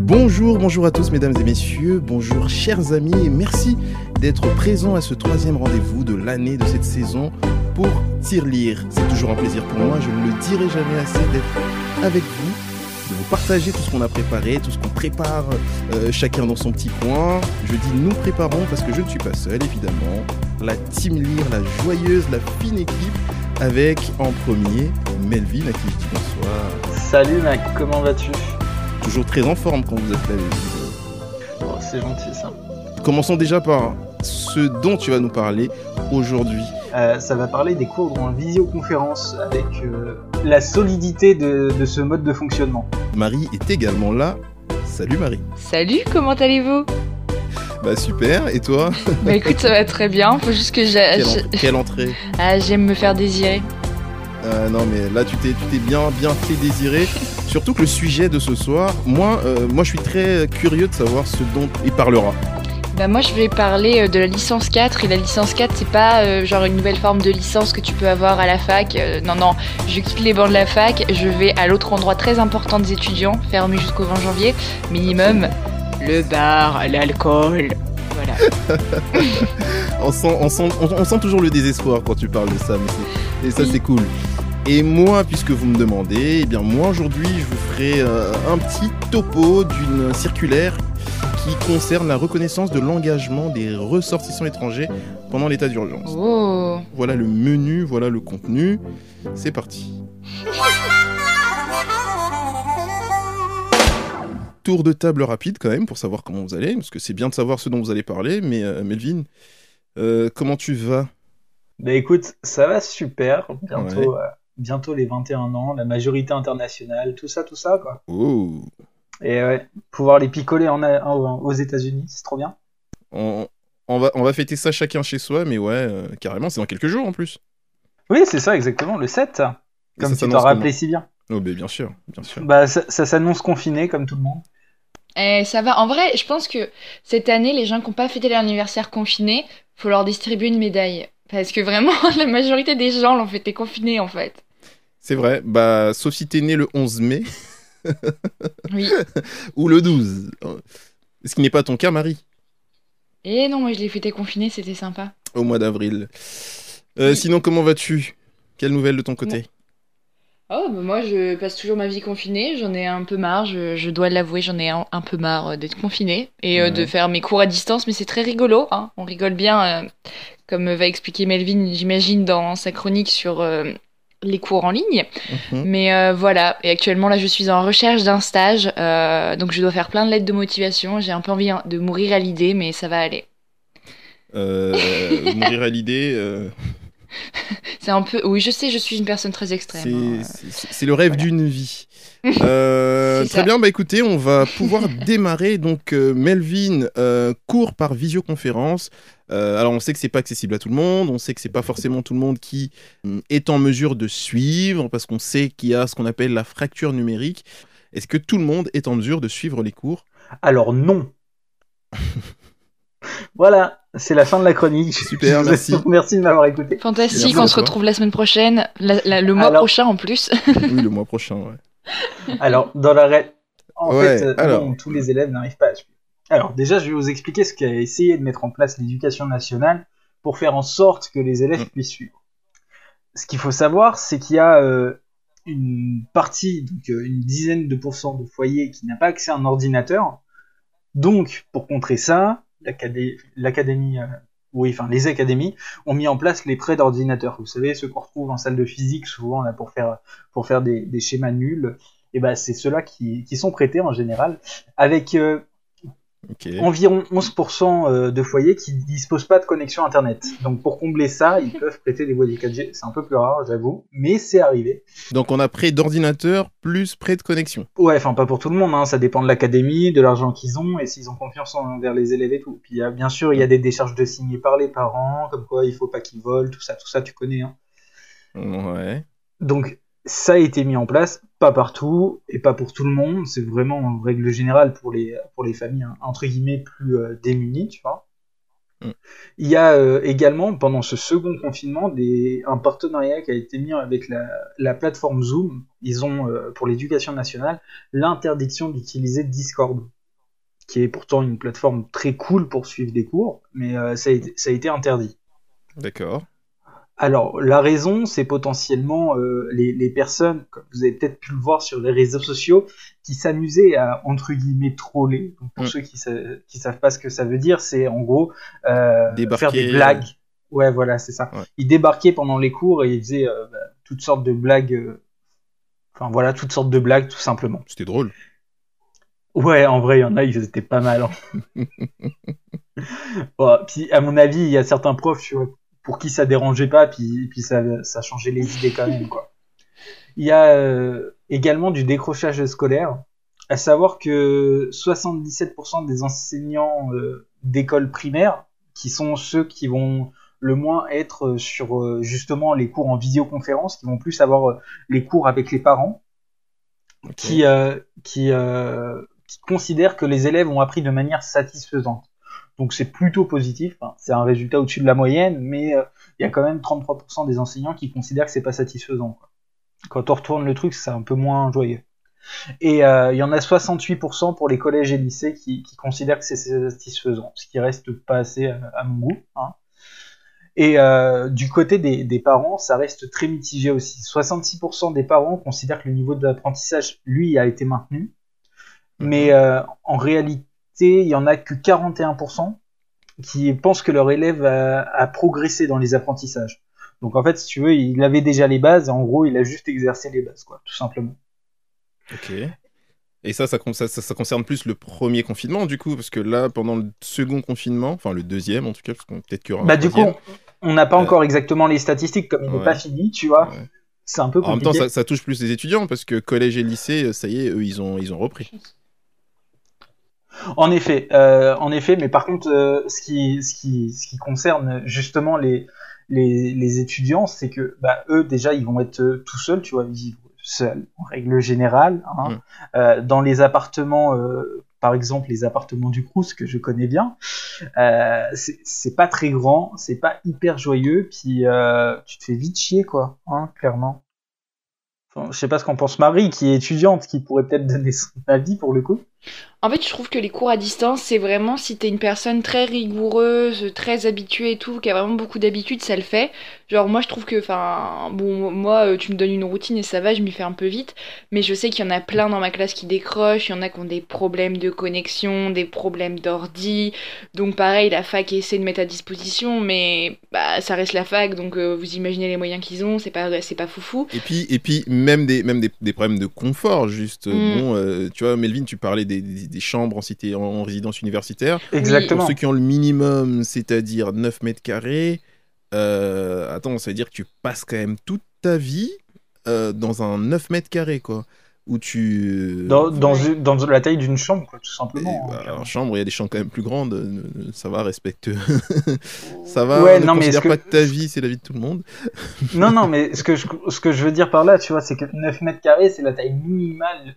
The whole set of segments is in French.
Bonjour, bonjour à tous mesdames et messieurs, bonjour chers amis et merci d'être présents à ce troisième rendez-vous de l'année de cette saison pour Tirelire. C'est toujours un plaisir pour moi, je ne le dirai jamais assez d'être avec vous, de vous partager tout ce qu'on a préparé, tout ce qu'on prépare euh, chacun dans son petit coin. Je dis nous préparons parce que je ne suis pas seul évidemment. La Team Lire, la joyeuse, la fine équipe avec en premier Melvin à qui je dis bonsoir. Salut mec, comment vas-tu? Toujours très en forme quand vous êtes là. oh, C'est gentil ça. Commençons déjà par ce dont tu vas nous parler aujourd'hui. Euh, ça va parler des cours en visioconférence avec euh, la solidité de, de, ce mode de fonctionnement. Marie est également là. Salut Marie. Salut, comment allez-vous? Bah super, et toi Bah écoute, ça va très bien, faut juste que j'ai... Quelle, quelle, entrée Ah, j'aime me faire désirer. Euh, non mais là tu t'es, tu t'es bien, bien fait désirer. Surtout que le sujet de ce soir, moi, euh, moi je suis très curieux de savoir ce dont il parlera. Bah moi je vais parler euh, de la licence 4 et la licence 4 c'est pas euh, genre une nouvelle forme de licence que tu peux avoir à la fac. Euh, non non, je quitte les bancs de la fac, je vais à l'autre endroit très important des étudiants, fermé jusqu'au 20 janvier, minimum, le bar, l'alcool. Voilà. on, sent, on, sent, on, on, sent, toujours le désespoir quand tu parles de ça, mais c'est, et ça c'est cool. Et moi, puisque vous me demandez, eh bien moi aujourd'hui je vous ferai euh, un petit topo d'une circulaire qui concerne la reconnaissance de l'engagement des ressortissants étrangers pendant l'état d'urgence. Oh. Voilà le menu, voilà le contenu. C'est parti. Tour de table rapide quand même pour savoir comment vous allez, parce que c'est bien de savoir ce dont vous allez parler, mais euh, Melvin, euh, comment tu vas? Bah écoute, ça va super, bientôt, ouais. euh, bientôt les 21 ans, la majorité internationale, tout ça, tout ça quoi. Oh et ouais, pouvoir les picoler en, en, aux États-Unis, c'est trop bien. On, on, va, on va fêter ça chacun chez soi, mais ouais, carrément, c'est dans quelques jours en plus. Oui, c'est ça, exactement, le 7, et comme tu t'en rappelais si bien. Oh, bah, bien sûr, bien sûr. Bah, ça, ça s'annonce confiné, comme tout le monde. Eh, ça va. En vrai, je pense que cette année, les gens qui n'ont pas fêté leur anniversaire confiné, faut leur distribuer une médaille. Parce que vraiment, la majorité des gens l'ont fêté confiné, en fait. C'est vrai, bah, sauf si t'es né le 11 mai. oui. Ou le 12. Ce qui n'est pas ton cas, Marie. Eh non, moi je l'ai fêté confiné, c'était sympa. Au mois d'avril. Euh, oui. Sinon, comment vas-tu? Quelle nouvelle de ton côté? Oh, bah moi je passe toujours ma vie confinée, j'en ai un peu marre, je, je dois l'avouer, j'en ai un, un, peu marre d'être confinée et ouais. euh, de faire mes cours à distance, mais c'est très rigolo, hein. on rigole bien, euh, comme va expliquer Melvin, j'imagine, dans sa chronique sur euh, les cours en ligne. Mhm. Mmh. Mais euh, voilà, et actuellement là je suis en recherche d'un stage, euh, donc je dois faire plein de lettres de motivation. J'ai un peu envie hein, de mourir à l'idée, mais ça va aller. Euh, mourir à l'idée. C'est un peu. Oui, je sais, je suis une personne très extrême. C'est hein. le rêve Voilà. d'une vie. Euh, très ça. bien, bah écoutez, on va pouvoir démarrer. Donc, euh, Melvin euh, court par visioconférence. Euh, alors, on sait que c'est pas accessible à tout le monde. On sait que c'est pas forcément tout le monde qui hum, est en mesure de suivre, parce qu'on sait qu'il y a ce qu'on appelle la fracture numérique. Est-ce que tout le monde est en mesure de suivre les cours? Alors non. Voilà, c'est la fin de la chronique. Super, merci. merci de m'avoir écouté. Fantastique, Merci on se retrouve la semaine prochaine, la- la- le mois Alors- prochain en plus. Oui, le mois prochain, ouais. Alors, dans la ré... En Ouais, fait, euh, alors. non, tous les élèves n'arrivent pas à suivre. Alors, déjà, je vais vous expliquer ce qu'a essayé de mettre en place l'éducation nationale pour faire en sorte que les élèves Mm. puissent suivre. Ce qu'il faut savoir, c'est qu'il y a euh, une partie, donc euh, une dizaine de pourcents de foyers qui n'a pas accès à un ordinateur. Donc, pour contrer ça, l'académie, euh, oui, enfin les académies ont mis en place les prêts d'ordinateur. Vous savez, ceux qu'on retrouve en salle de physique souvent là pour faire pour faire des, des schémas nuls. Et ben c'est ceux-là qui, qui sont prêtés en général, avec euh, Ok. environ 11% euh, de foyers qui disposent pas de connexion internet. Donc pour combler ça, ils peuvent prêter des boîtiers 4G. C'est un peu plus rare, j'avoue, mais c'est arrivé. Donc, on a prêt d'ordinateur plus prêt de connexion. Ouais, enfin pas pour tout le monde, hein. ça dépend de l'académie, de l'argent qu'ils ont et s'ils ont confiance envers les élèves et tout. Puis il y a, bien sûr, il y a des décharges de signer par les parents, comme quoi il faut pas qu'ils volent, tout ça, tout ça, tu connais. Hein. Ouais. Donc ça a été mis en place, pas partout et pas pour tout le monde. C'est vraiment en règle générale pour les pour les familles hein, entre guillemets plus euh, démunies, tu vois. Mm. Il y a euh, également, pendant ce second confinement, des, un partenariat qui a été mis avec la, la plateforme Zoom. Ils ont, euh, pour l'éducation nationale, l'interdiction d'utiliser Discord, qui est pourtant une plateforme très cool pour suivre des cours, mais ça, a été, ça a été interdit. D'accord. Alors, la raison, c'est potentiellement euh, les, les, personnes, comme vous avez peut-être pu le voir sur les réseaux sociaux, qui s'amusaient à, entre guillemets, troller. Donc, pour mm. ceux qui, ne savent pas ce que ça veut dire, c'est en gros euh, faire des blagues. Ouais, voilà, c'est ça. Ils débarquaient pendant les cours et ils faisaient euh, bah, toutes sortes de blagues. Euh, enfin, voilà, toutes sortes de blagues, tout simplement. C'était drôle. Ouais, en vrai, il y en a, ils étaient pas mal. Hein. bon, puis, à mon avis, il y a certains profs, tu vois, pour qui ça dérangeait pas, puis, puis ça, ça changeait les idées quand même, quoi. Il y a euh, également du décrochage scolaire, à savoir que 77% des enseignants euh, d'école primaire, qui sont ceux qui vont le moins être sur euh, justement les cours en visioconférence, qui vont plus avoir les cours avec les parents, qui, qui, qui considèrent que les élèves ont appris de manière satisfaisante. Donc c'est plutôt positif. c'est un résultat au-dessus de la moyenne, mais euh, il y a quand même 33% des enseignants qui considèrent que c'est pas satisfaisant. Quand on retourne le truc, c'est un peu moins joyeux. Et euh, il y en a 68% pour les collèges et lycées qui, considèrent que c'est satisfaisant, ce qui reste pas assez à, mon goût. Hein. Et euh, du côté des, parents, ça reste très mitigé aussi. 66% des parents considèrent que le niveau d'apprentissage, lui, a été maintenu. Mais en réalité, il y en a que 41% qui pensent que leur élève a, progressé dans les apprentissages. Donc en fait, si tu veux, il avait déjà les bases, en gros, il a juste exercé les bases, quoi, tout simplement. Ok. Et ça ça, ça, concerne plus le premier confinement, du coup, parce que là, pendant le second confinement, enfin le deuxième en tout cas, parce qu'on peut-être qu'il y aura Bah, du coup, on n'a pas euh, encore exactement les statistiques, comme il n'est pas fini, tu vois. C'est un peu compliqué. En même temps, ça, touche plus les étudiants, parce que collège et lycée, ça y est, eux, ils ont, ils ont repris. En effet, euh, en effet, mais par contre, euh, ce, qui, ce, qui, ce qui concerne justement les, les, les étudiants, c'est que bah, eux, déjà, ils vont être euh, tout seuls, tu vois, vivre seuls, en règle générale. Hein. Mm. Dans les appartements, par exemple, les appartements du Crous, que je connais bien, c'est pas très grand, c'est pas hyper joyeux, puis tu te fais vite chier, quoi, hein, clairement. Enfin, je sais pas ce qu'en pense Marie, qui est étudiante, qui pourrait peut-être donner son avis pour le coup. En fait, je trouve que les cours à distance, c'est vraiment si t'es une personne très rigoureuse, très habituée et tout, qui a vraiment beaucoup d'habitude, ça le fait. Genre, moi, je trouve que, enfin, bon, moi, euh, tu me donnes une routine et ça va, je m'y fais un peu vite. Mais je sais qu'il y en a plein dans ma classe qui décrochent, il y en a qui ont des problèmes de connexion, des problèmes d'ordi. Donc, pareil, la fac essaie de mettre à disposition, mais bah, ça reste la fac, donc euh, vous imaginez les moyens qu'ils ont, c'est pas, c'est pas foufou. Et puis, et puis même, des, même des, des problèmes de confort, juste. Mm. Bon, euh, tu vois, Melvin, tu parlais des des, chambres en, cité, en, résidence universitaire. Exactement. Pour ceux qui ont le minimum, c'est-à-dire 9 mètres carrés, euh, attends, ça veut dire que tu passes quand même toute ta vie euh, dans un 9 mètres carrés, quoi. Où tu... Dans, dans, dans la taille d'une chambre, quoi, tout simplement. Bah, en chambre, il y a des chambres quand même plus grandes. Euh, ça va, respecte. ça va, ouais, ne non, mais pas que ta vie, c'est la vie de tout le monde. non, non, mais ce que, je, ce que je veux dire par là, tu vois, c'est que 9 mètres carrés, c'est la taille minimale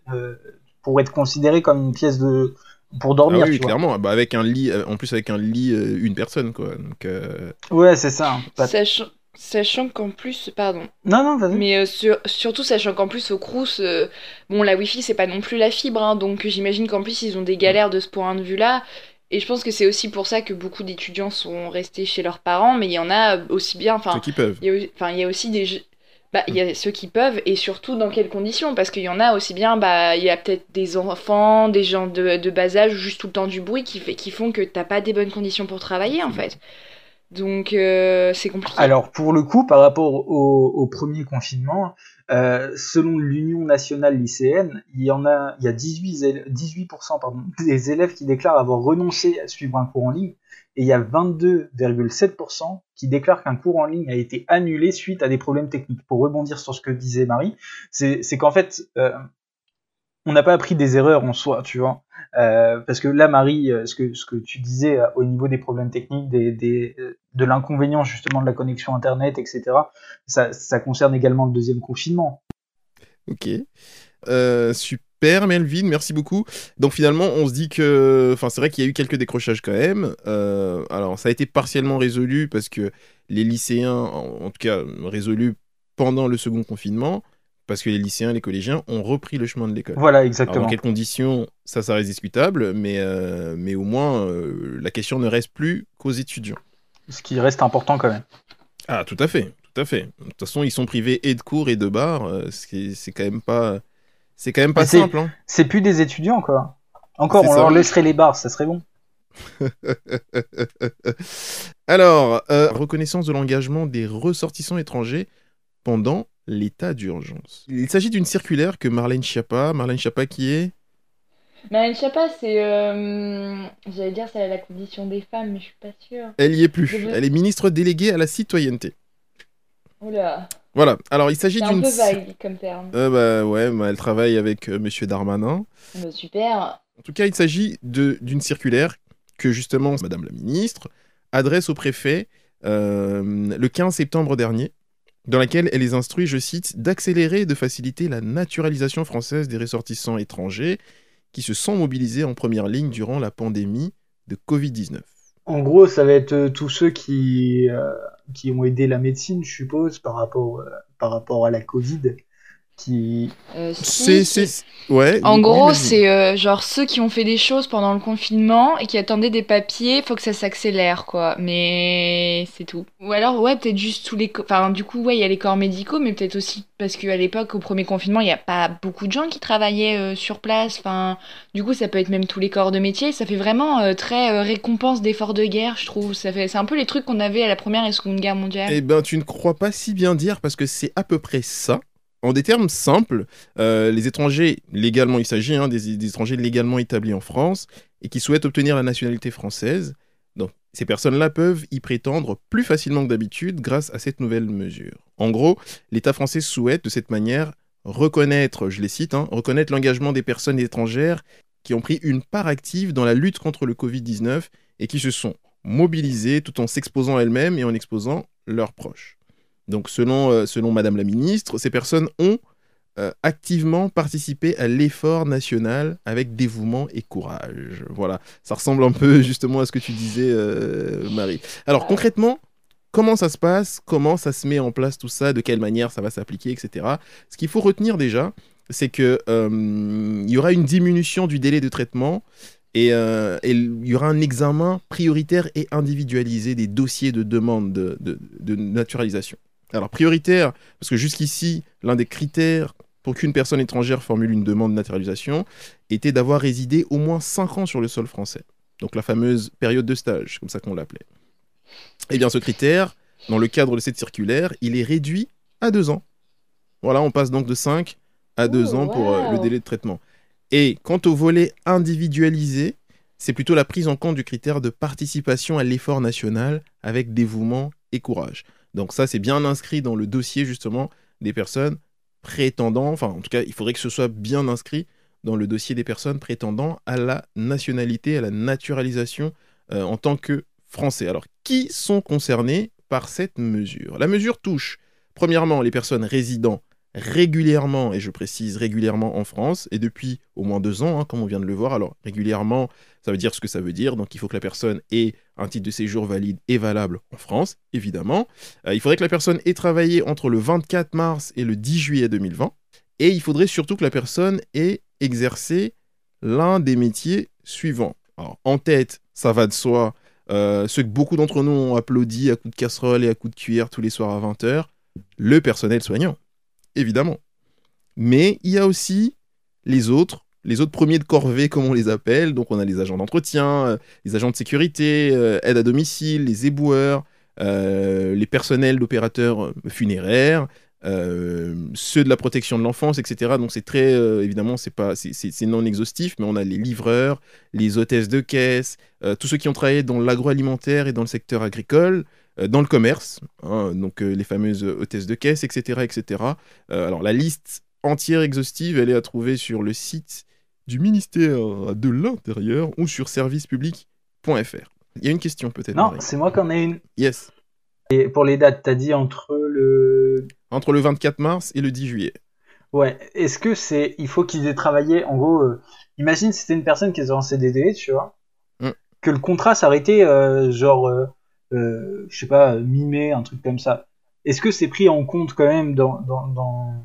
pour être considéré comme une pièce de pour dormir. Ah oui, clairement. Bah, avec un lit, euh, en plus avec un lit, euh, une personne quoi. Donc, euh, Ouais, c'est ça. Sachant, qu'en plus, pardon. Non, non, vas-y. Mais surtout sachant qu'en plus au Crous, bon, la Wi-Fi c'est pas non plus la fibre, hein, donc j'imagine qu'en plus ils ont des galères de ce point de vue-là. Et je pense que c'est aussi pour ça que beaucoup d'étudiants sont restés chez leurs parents, mais il y en a aussi bien. Enfin, Ceux qui peuvent. Enfin, il y a aussi des, bah, il y a ceux qui peuvent et surtout dans quelles conditions parce qu'il y en a aussi bien bah il y a peut-être des enfants des gens de, bas âge juste tout le temps du bruit qui fait qui font que t'as pas des bonnes conditions pour travailler en fait. Donc euh, c'est compliqué. Alors pour le coup par rapport au, au premier confinement euh, selon l'Union nationale lycéenne il y en a il y a 18 18% pardon, des élèves qui déclarent avoir renoncé à suivre un cours en ligne et il y a 22,7% qui déclarent qu'un cours en ligne a été annulé suite à des problèmes techniques. Pour rebondir sur ce que disait Marie, c'est qu'en fait, euh, on n'a pas appris des erreurs en soi, tu vois. Euh, parce que là, Marie, euh, ce que, tu disais au niveau des problèmes techniques, des, de l'inconvénient justement de la connexion Internet, etc., ça concerne également le deuxième confinement. Ok. super Super, Melvin, merci beaucoup. Donc finalement, on se dit que, enfin, c'est vrai qu'il y a eu quelques décrochages quand même. Euh, alors, ça a été partiellement résolu parce que les lycéens, en, tout cas, résolu pendant le second confinement, parce que les lycéens, les collégiens ont repris le chemin de l'école. Voilà, exactement. dans quelles conditions, ça, ça reste discutable, mais, euh, mais au moins, euh, la question ne reste plus qu'aux étudiants. Ce qui reste important quand même. Ah, tout à fait, tout à fait. De toute façon, ils sont privés et de cours et de bars. c'est quand même pas c'est quand même pas simple. Hein. C'est plus des étudiants, quoi. Encore, on leur laisserait les bars, ça serait bon. Alors, euh, reconnaissance de l'engagement des ressortissants étrangers pendant l'état d'urgence. Il s'agit d'une circulaire que Marlène Schiappa, Marlène Schiappa qui est? Marlène Schiappa, c'est, euh, j'allais dire, c'est la condition des femmes, mais je suis pas sûre. Elle y est plus. Elle est ministre déléguée à la citoyenneté. Oula. Voilà, alors il s'agit d'une. Un peu vague comme terme. Euh, bah ouais, bah, elle travaille avec. Euh, Monsieur Darmanin. Bah, super. En tout cas, il s'agit d'une circulaire que justement Madame la Ministre adresse au préfet euh, le 15 septembre dernier, dans laquelle elle les instruit, je cite, d'accélérer et de faciliter la naturalisation française des ressortissants étrangers qui se sont mobilisés en première ligne durant la pandémie de Covid-19. En gros, ça va être tous ceux qui qui ont aidé la médecine, je suppose, par rapport, euh, par rapport à la Covid. Euh, c'est, ouais. En gros, c'est euh, genre ceux qui ont fait des choses pendant le confinement et qui attendaient des papiers, faut que ça s'accélère, quoi. Mais c'est tout. Ou alors, ouais, peut-être juste tous les. Enfin, du coup, ouais, il y a les corps médicaux, mais peut-être aussi parce qu'à l'époque, au premier confinement, il n'y a pas beaucoup de gens qui travaillaient euh, sur place. Enfin, du coup, ça peut être même tous les corps de métier. Ça fait vraiment très récompense d'efforts de guerre, je trouve. Ça fait... C'est un peu les trucs qu'on avait à la première et seconde guerre mondiale. Eh ben, tu ne crois pas si bien dire parce que c'est à peu près ça. En des termes simples, euh, les étrangers légalement, il s'agit hein, des, étrangers légalement établis en France et qui souhaitent obtenir la nationalité française. Donc, ces personnes-là peuvent y prétendre plus facilement que d'habitude grâce à cette nouvelle mesure. En gros, l'État français souhaite de cette manière reconnaître, je les cite, hein, reconnaître l'engagement des personnes étrangères qui ont pris une part active dans la lutte contre le Covid-19 et qui se sont mobilisées tout en s'exposant elles-mêmes et en exposant leurs proches. Donc selon, euh, selon Madame la Ministre, ces personnes ont euh, activement participé à l'effort national avec dévouement et courage. Voilà, ça ressemble un peu justement à ce que tu disais, euh, Marie. Alors concrètement, comment ça se passe? Comment ça se met en place tout ça? De quelle manière ça va s'appliquer, etc. Ce qu'il faut retenir déjà, c'est qu'il y aura une diminution du délai de traitement. Et, il y aura un examen prioritaire et individualisé des dossiers de demande de naturalisation. Alors prioritaire, parce que jusqu'ici, l'un des critères pour qu'une personne étrangère formule une demande de naturalisation était d'avoir résidé au moins 5 ans sur le sol français. Donc la fameuse période de stage, comme ça qu'on l'appelait. Eh bien ce critère, dans le cadre de cette circulaire, il est réduit à 2 ans. Voilà, on passe donc de 5 à 2 ans pour euh, le délai de traitement. Et quant au volet individualisé, c'est plutôt la prise en compte du critère de participation à l'effort national avec dévouement et courage. Donc ça, c'est bien inscrit dans le dossier justement des personnes prétendant, enfin en tout cas, il faudrait que ce soit bien inscrit dans le dossier des personnes prétendant à la nationalité, à la naturalisation euh, en tant que français. Alors, qui sont concernés par cette mesure? La mesure touche, premièrement, les personnes résidant régulièrement, et je précise régulièrement en France, et depuis au moins deux ans, hein, comme on vient de le voir. Alors régulièrement, ça veut dire ce que ça veut dire, donc il faut que la personne ait un titre de séjour valide et valable en France, évidemment. Euh, il faudrait que la personne ait travaillé entre le 24 mars et le 10 juillet 2020, et il faudrait surtout que la personne ait exercé l'un des métiers suivants. Alors en tête, ça va de soi, euh, ce que beaucoup d'entre nous ont applaudi à coups de casserole et à coups de cuillère tous les soirs à 20h, le personnel soignant évidemment. Mais il y a aussi les autres, les autres premiers de corvée, comme on les appelle. Donc, on a les agents d'entretien, euh, les agents de sécurité, euh, aide à domicile, les éboueurs, euh, les personnels d'opérateurs funéraires, ceux de la protection de l'enfance, etc. Donc, c'est très, évidemment, c'est pas, c'est non exhaustif, mais on a les livreurs, les hôtesses de caisse, tous ceux qui ont travaillé dans l'agroalimentaire et dans le secteur agricole. Euh, dans le commerce, hein, donc euh, les fameuses hôtesses de caisse, etc. etc. Euh, alors la liste entière exhaustive, elle est à trouver sur le site du ministère de l'Intérieur ou sur servicepublic.fr. Il y a une question peut-être. Non, c'est moi qui en ai une. Yes. Et pour les dates, t'as dit entre le... Entre le 24 mars et le 10 juillet. Ouais, est-ce que c'est. Il faut qu'ils aient travaillé. En gros, euh, imagine c'était une personne qui était en CDD, tu vois. Mm. Que le contrat s'arrêtait, euh, genre, euh, je sais pas, mi-mai, un truc comme ça. Est-ce que c'est pris en compte quand même dans, dans, dans,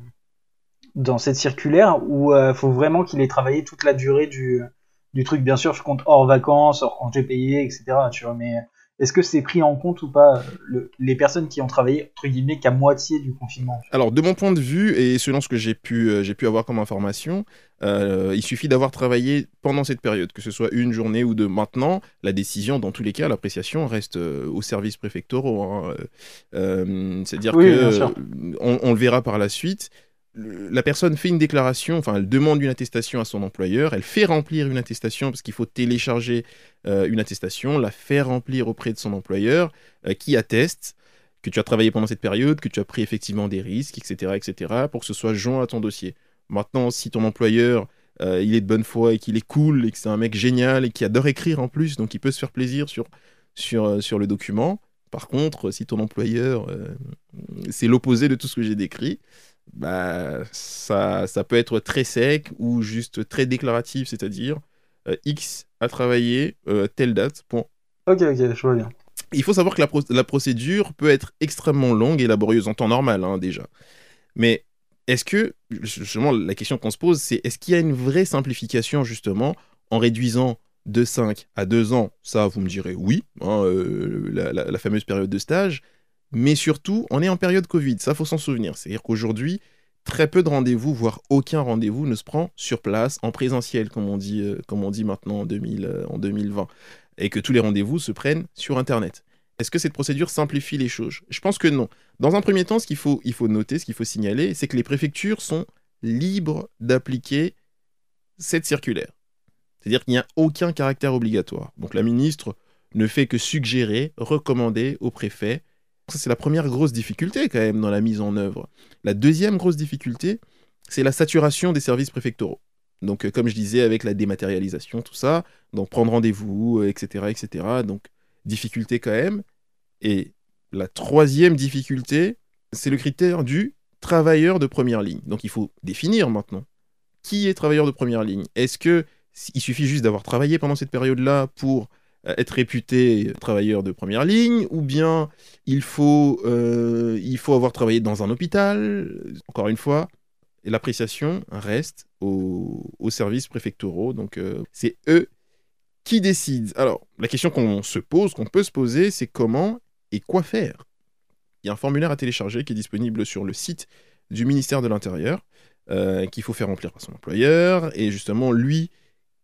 dans cette circulaire ou euh, faut vraiment qu'il ait travaillé toute la durée du, du truc? Bien sûr, je compte hors vacances, hors congés payés, etc. Tu vois, mais est-ce que c'est pris en compte ou pas le- les personnes qui ont travaillé, entre guillemets, qu'à moitié du confinement? Alors, de mon point de vue, et selon ce que j'ai pu, euh, j'ai pu avoir comme information, euh, il suffit d'avoir travaillé pendant cette période, que ce soit une journée ou deux. Maintenant, la décision, dans tous les cas, l'appréciation reste euh, aux services préfectoraux. hein. Euh, euh, C'est-à-dire Oui, que euh, on le verra par la suite. La personne fait une déclaration, enfin, elle demande une attestation à son employeur, elle fait remplir une attestation parce qu'il faut télécharger euh, une attestation, la faire remplir auprès de son employeur, euh, qui atteste que tu as travaillé pendant cette période, que tu as pris effectivement des risques, etc., etc., pour que ce soit joint à ton dossier. Maintenant, si ton employeur, euh, il est de bonne foi et qu'il est cool et que c'est un mec génial et qui adore écrire en plus, donc il peut se faire plaisir sur, sur, sur le document. Par contre, si ton employeur, c'est l'opposé de tout ce que j'ai décrit, bah, ça, ça peut être très sec ou juste très déclaratif, c'est-à-dire euh, X a travaillé euh, telle date, point. Ok, ok, je vois bien. Il faut savoir que la, pro- la procédure peut être extrêmement longue et laborieuse en temps normal, hein, déjà. Mais est-ce que, justement, la question qu'on se pose, c'est est-ce qu'il y a une vraie simplification, justement, en réduisant de 5 à 2 ans? Ça, vous me direz oui, hein, euh, la, la- la fameuse période de stage. Mais surtout, on est en période Covid, ça, faut s'en souvenir. C'est-à-dire qu'aujourd'hui, très peu de rendez-vous, voire aucun rendez-vous ne se prend sur place, en présentiel, comme on dit, euh, comme on dit maintenant en, 2000, euh, 2020 et que tous les rendez-vous se prennent sur Internet. Est-ce que cette procédure simplifie les choses? Je pense que non. Dans un premier temps, ce qu'il faut, il faut noter, ce qu'il faut signaler, c'est que les préfectures sont libres d'appliquer cette circulaire. C'est-à-dire qu'il n'y a aucun caractère obligatoire. Donc la ministre ne fait que suggérer, recommander au préfet. Ça, c'est la première grosse difficulté quand même dans la mise en œuvre. La deuxième grosse difficulté, c'est la saturation des services préfectoraux. Donc, euh, comme je disais, avec la dématérialisation, tout ça, donc prendre rendez-vous, euh, etc., etc. Donc, difficulté quand même. Et la troisième difficulté, c'est le critère du travailleur de première ligne. Donc, il faut définir maintenant qui est travailleur de première ligne. Est-ce que il suffit juste d'avoir travaillé pendant cette période-là pour être réputé travailleur de première ligne, ou bien il faut, euh, il faut avoir travaillé dans un hôpital, encore une fois, l'appréciation reste aux, services préfectoraux. Donc, euh, c'est eux qui décident. Alors, la question qu'on se pose, qu'on peut se poser, c'est comment et quoi faire? Il y a un formulaire à télécharger qui est disponible sur le site du ministère de l'Intérieur, euh, qu'il faut faire remplir par son employeur, et justement, lui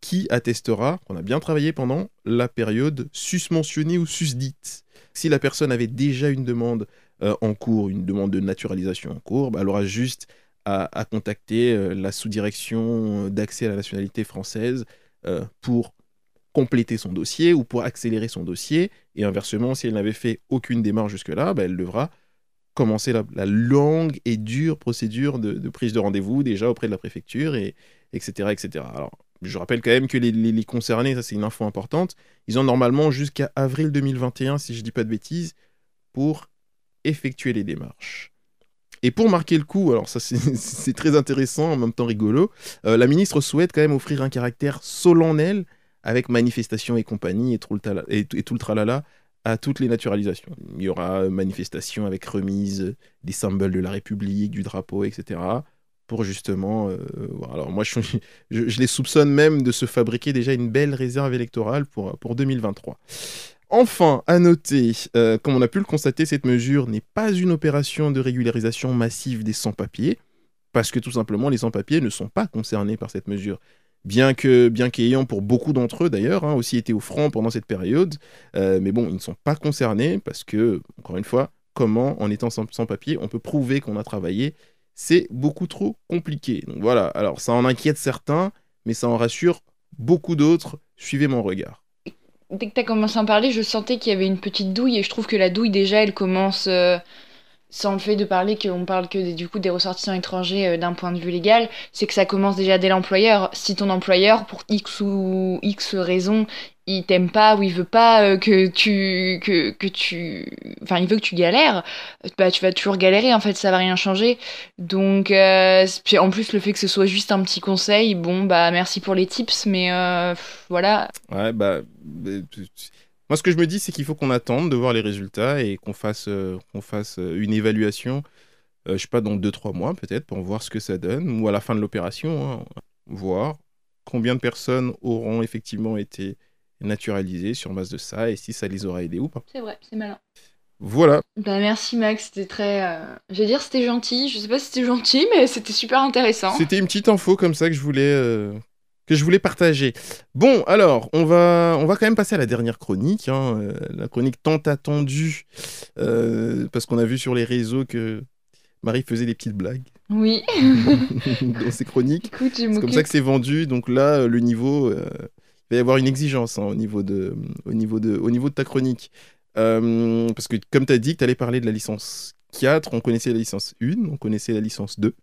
qui attestera qu'on a bien travaillé pendant la période susmentionnée ou susdite. Si la personne avait déjà une demande euh, en cours, une demande de naturalisation en cours, bah, elle aura juste à, contacter euh, la sous-direction d'accès à la nationalité française euh, pour compléter son dossier ou pour accélérer son dossier. Et inversement, si elle n'avait fait aucune démarche jusque-là, bah, elle devra commencer la, longue et dure procédure de, de prise de rendez-vous déjà auprès de la préfecture, et, etc., etc. Alors, je rappelle quand même que les, concernés, ça c'est une info importante, ils ont normalement jusqu'à avril 2021, si je dis pas de bêtises, pour effectuer les démarches. Et pour marquer le coup, alors ça c'est très intéressant, en même temps rigolo, euh, la ministre souhaite quand même offrir un caractère solennel avec manifestation et compagnie et tout le, tala- et, et tout le tralala à toutes les naturalisations. Il y aura euh, manifestation avec remise euh, des symboles de la République, du drapeau, etc. Pour justement... euh. Alors moi, je, les soupçonne même de se fabriquer déjà une belle réserve électorale pour, pour 2023. Enfin, à noter, euh, comme on a pu le constater, cette mesure n'est pas une opération de régularisation massive des sans-papiers, parce que tout simplement, les sans-papiers ne sont pas concernés par cette mesure. Bien que, bien qu'ayant pour beaucoup d'entre eux d'ailleurs hein, aussi été au front pendant cette période, euh, mais bon, ils ne sont pas concernés parce que, encore une fois, comment, en étant sans, sans papier, on peut prouver qu'on a travaillé C'est beaucoup trop compliqué. Donc voilà, alors ça en inquiète certains, mais ça en rassure beaucoup d'autres. Suivez mon regard. Dès que t'as commencé à en parler, je sentais qu'il y avait une petite douille et je trouve que la douille déjà, elle commence. euh, sans le fait de parler qu'on parle que des- du coup des ressortissants étrangers euh, d'un point de vue légal, c'est que ça commence déjà dès l'employeur. Si ton employeur, pour X ou X raison, il t'aime pas ou il veut pas euh, que tu que, que tu enfin il veut que tu galères bah tu vas toujours galérer en fait ça va rien changer donc euh, puis en plus le fait que ce soit juste un petit conseil bon bah merci pour les tips mais euh, voilà Ouais, bah. Moi, ce que je me dis, c'est qu'il faut qu'on attende de voir les résultats et qu'on fasse, euh, qu'on fasse euh, une évaluation, euh, je sais pas, dans 2-3 mois peut-être, pour voir ce que ça donne, ou à la fin de l'opération, hein, voir combien de personnes auront effectivement été naturalisées sur base de ça et si ça les aura aidés ou pas. c'est vrai c'est malin Voilà. bah merci Max c'était très euh, je vais dire c'était gentil je sais pas si c'était gentil mais c'était super intéressant C'était une petite info comme ça que je voulais, euh, que je voulais partager. Bon, alors, on va, on va quand même passer à la dernière chronique, hein, euh, la chronique tant attendue, euh, parce qu'on a vu sur les réseaux que Marie faisait des petites blagues oui dans ses chroniques. C'est comme ça que c'est vendu. Donc là, euh, le niveau, euh, il va y avoir une exigence hein, au, niveau de, au, niveau de, au niveau de ta chronique. Parce que comme tu as dit que tu allais parler de la licence 4, on connaissait la licence 1, on connaissait la licence 2.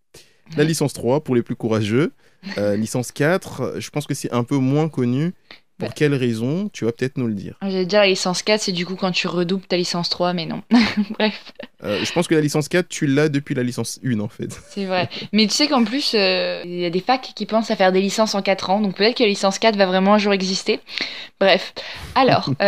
La licence 3 pour les plus courageux. Euh, licence 4, je pense que c'est un peu moins connu. Pour Bah. quelle raison Tu vas peut-être nous le dire. J'allais dire la licence 4, c'est du coup quand tu redoubles ta licence 3, mais non. Bref, Euh, je pense que la licence 4, tu l'as depuis la licence 1 en fait. c'est vrai. Mais tu sais qu'en plus, euh, il y a des facs qui pensent à faire des licences en 4 ans, donc peut-être que la licence 4 va vraiment un jour exister. Bref, alors,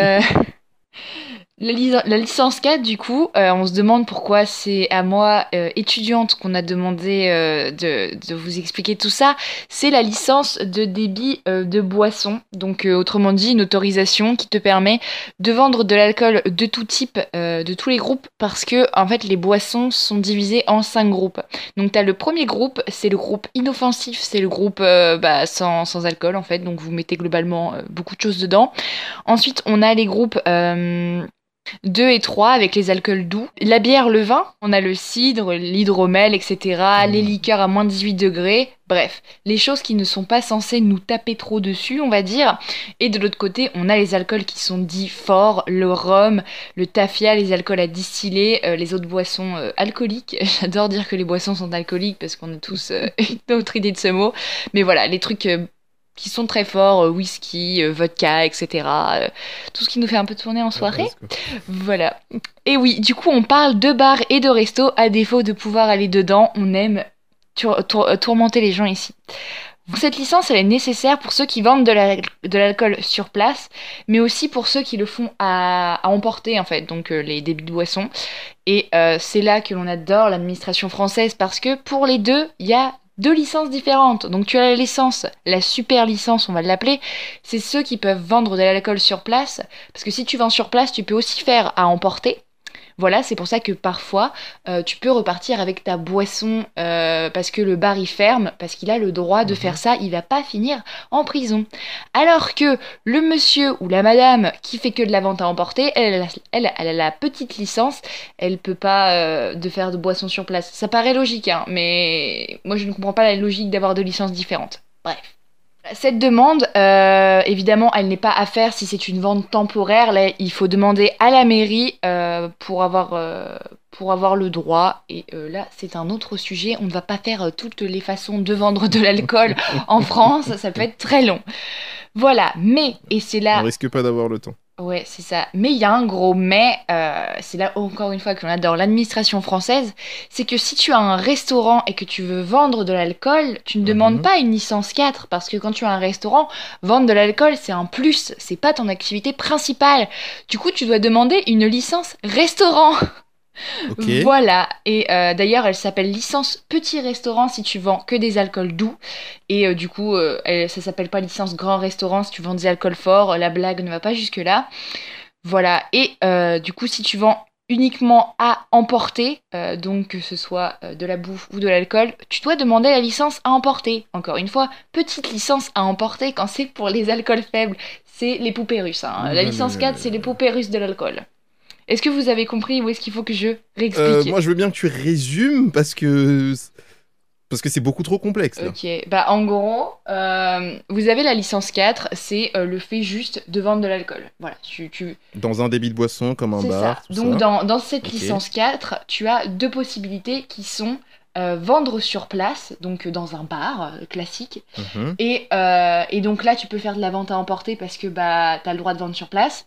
la, li- la licence 4, du coup, euh, on se demande pourquoi c'est à moi, euh, étudiante, qu'on a demandé euh, de, vous expliquer tout ça. C'est la licence de débit de boisson, donc autrement dit, une autorisation qui te permet de vendre de l'alcool de tout type, de tous les groupes, parce que en fait les boissons sont divisées en cinq groupes. Donc tu as le premier groupe, c'est le groupe inoffensif, c'est le groupe bah, sans, alcool en fait, donc vous mettez globalement beaucoup de choses dedans. Ensuite on a les groupes... euh, 2 et 3 avec les alcools doux. La bière, le vin, on a le cidre, l'hydromel, etc. Les liqueurs à moins de 18 degrés. Bref, les choses qui ne sont pas censées nous taper trop dessus, on va dire. Et de l'autre côté, on a les alcools qui sont dits forts, le rhum, le tafia, les alcools à distiller, euh, les autres boissons euh, alcooliques. J'adore dire que les boissons sont alcooliques parce qu'on a tous euh, une autre idée de ce mot. Mais voilà, les trucs qui sont très forts, euh, whisky, euh, vodka, etc. euh, tout ce qui nous fait un peu tourner en soirée. Voilà. Et oui, du coup, on parle de bars et de restos. À défaut de pouvoir aller dedans, on aime tour- tour- tourmenter les gens ici. Cette licence, elle est nécessaire pour ceux qui vendent de la- de l'alcool sur place, mais aussi pour ceux qui le font à, à emporter, en fait, donc euh, les débits de boissons. Et euh, c'est là que l'on adore l'administration française, parce que pour les deux, il y a deux licences différentes. Donc tu as la licence, la super licence, on va l'appeler, c'est ceux qui peuvent vendre de l'alcool sur place, parce que si tu vends sur place, tu peux aussi faire à emporter. Voilà, c'est pour ça que parfois euh, tu peux repartir avec ta boisson euh, parce que le bar il ferme, parce qu'il a le droit de Mhm. faire ça, il va pas finir en prison. Alors que le monsieur ou la madame qui fait que de la vente à emporter, elle, elle, a- elle, elle a la petite licence, elle peut pas euh, de faire de boisson sur place. Ça paraît logique, hein, mais moi je ne comprends pas la logique d'avoir deux licences différentes. Bref. Cette demande, euh, évidemment, elle n'est pas à faire si c'est une vente temporaire. Là, il faut demander à la mairie euh, pour, avoir, euh, pour avoir le droit. Et euh, là, c'est un autre sujet. On ne va pas faire euh, toutes les façons de vendre de l'alcool en France. Ça peut être très long. Voilà, mais, et c'est là... On risque pas d'avoir le temps. Ouais, c'est ça. Mais il y a un gros mais, euh, c'est là encore une fois que l'on adore l'administration française, c'est que si tu as un restaurant et que tu veux vendre de l'alcool, tu ne demandes Mhm. pas une licence 4, parce que quand tu as un restaurant, vendre de l'alcool, c'est un plus, c'est pas ton activité principale. Du coup, tu dois demander une licence restaurant. Voilà, et euh, d'ailleurs elle s'appelle licence petit restaurant si tu vends que des alcools doux, et euh, du coup euh, elle, ça s'appelle pas licence grand restaurant si tu vends des alcools forts, la blague ne va pas jusque là. Voilà, et euh, du coup si tu vends uniquement à emporter, donc que ce soit de la bouffe ou de l'alcool, tu dois demander la licence à emporter. Encore une fois, petite licence à emporter quand c'est pour les alcools faibles, c'est les poupées russes. hein. La licence mais- 4, c'est les poupées russes de l'alcool. Est-ce que vous avez compris ou est-ce qu'il faut que je Euh, réexplique moi, je veux bien que tu résumes parce que Parce que c'est beaucoup trop complexe. Là. Ok, bah en gros, euh, vous avez la licence 4, c'est euh, le fait juste de vendre de l'alcool. Voilà, tu, tu... Dans un débit de boisson, comme un bar. ça. tout Donc ça. dans, dans cette licence 4, tu as deux possibilités qui sont euh, vendre sur place, donc euh, dans un bar euh, classique, Mhm. et, euh, et donc là tu peux faire de la vente à emporter parce que bah t'as le droit de vendre sur place.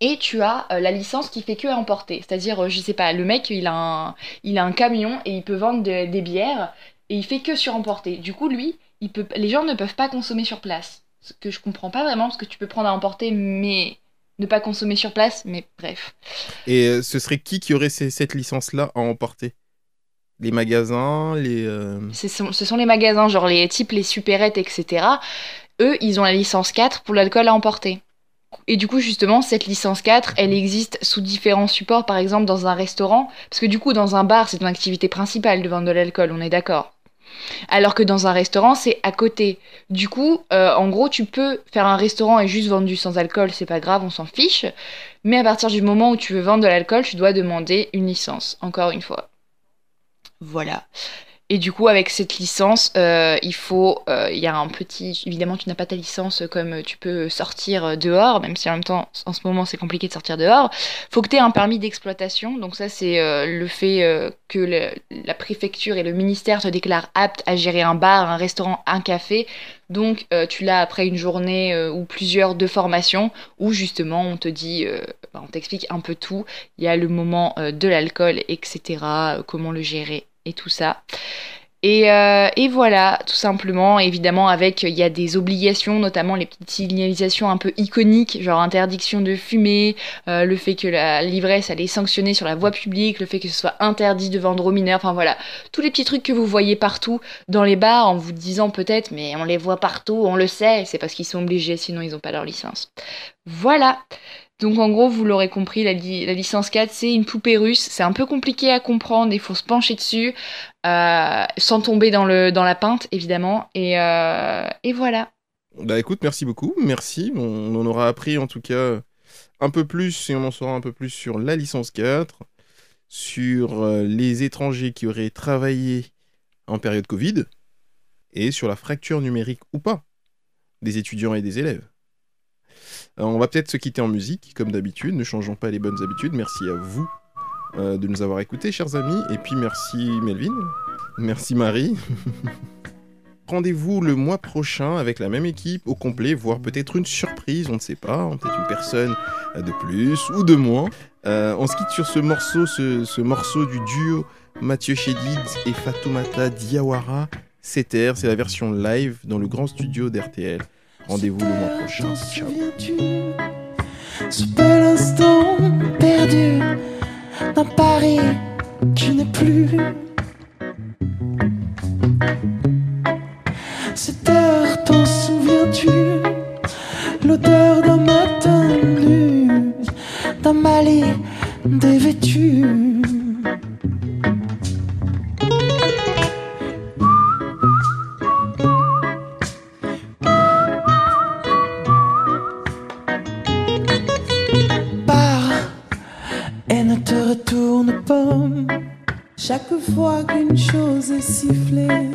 Et tu as euh, la licence qui fait que à emporter. C'est-à-dire, euh, je sais pas, le mec, il a un, il a un camion et il peut vendre de- des bières et il fait que sur emporter. Du coup, lui, il peut, les gens ne peuvent pas consommer sur place. Ce que je comprends pas vraiment parce que tu peux prendre à emporter mais ne pas consommer sur place. Mais bref. Et euh, ce serait qui qui aurait ces- cette licence-là à emporter? Les magasins, les. euh, Ce sont, ce sont les magasins, genre les types les supérettes, etc. Eux, ils ont la licence 4 pour l'alcool à emporter. Et du coup, justement, cette licence 4, elle existe sous différents supports, par exemple dans un restaurant, parce que du coup, dans un bar, c'est ton activité principale de vendre de l'alcool, on est d'accord. Alors que dans un restaurant, c'est à côté. Du coup, euh, en gros, tu peux faire un restaurant et juste vendre du sans alcool, c'est pas grave, on s'en fiche. Mais à partir du moment où tu veux vendre de l'alcool, tu dois demander une licence, encore une fois. Voilà. Et du coup, avec cette licence, euh, il faut, euh, il y a un petit, évidemment, tu n'as pas ta licence comme tu peux sortir euh, dehors, même si en même temps, en ce moment, c'est compliqué de sortir dehors. Faut que tu aies un permis d'exploitation. Donc ça, c'est le fait que la préfecture et le ministère te déclarent apte à gérer un bar, un restaurant, un café. Donc tu l'as après une journée ou plusieurs de formation où justement on te dit, bah, on t'explique un peu tout. Il y a le moment de l'alcool, etc. comment le gérer et tout ça. Et, euh, et voilà, tout simplement, évidemment, avec, il y a des obligations, notamment les petites signalisations un peu iconiques, genre interdiction de fumer, euh, le fait que la l'ivresse, elle est sanctionnée sur la voie publique, le fait que ce soit interdit de vendre aux mineurs, enfin voilà, tous les petits trucs que vous voyez partout dans les bars en vous disant peut-être, mais on les voit partout, on le sait, c'est parce qu'ils sont obligés, sinon ils n'ont pas leur licence. Voilà. Donc en gros, vous l'aurez compris, la, la licence 4, c'est une poupée russe. C'est un peu compliqué à comprendre, il faut se pencher dessus, euh, sans tomber dans, le, dans la pinte, évidemment. Et, euh, et voilà. Bah écoute, merci beaucoup, merci. On, on aura appris en tout cas un peu plus et on en saura un peu plus sur la licence 4, sur euh, les étrangers qui auraient travaillé en période Covid et sur la fracture numérique ou pas des étudiants et des élèves. On va peut-être se quitter en musique, comme d'habitude, ne changeons pas les bonnes habitudes. Merci à vous euh, de nous avoir écoutés, chers amis, et puis merci Melvin, merci Marie. Rendez-vous le mois prochain avec la même équipe au complet, voire peut-être une surprise, on ne sait pas, peut-être une personne euh, de plus ou de moins. Euh, on se quitte sur ce morceau, ce, ce morceau du duo Mathieu Chédid et Fatoumata Diawara. C'est Air, c'est la version live dans le grand studio d'RTL. Rendez-vous le mois prochain. Ciao. souviens-tu Ce bel instant perdu dans Paris qui n'est plus. Cette heure, t'en souviens-tu? L'odeur d'un matin nu, d'un Mali dévêtu. Fois qu'une chose est sifflée,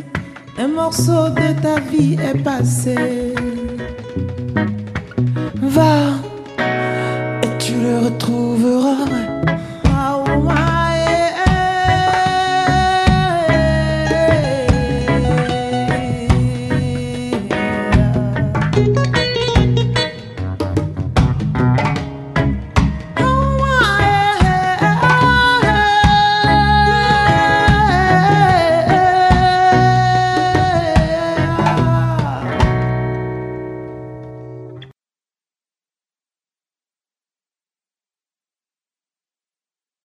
un morceau de ta vie est passé.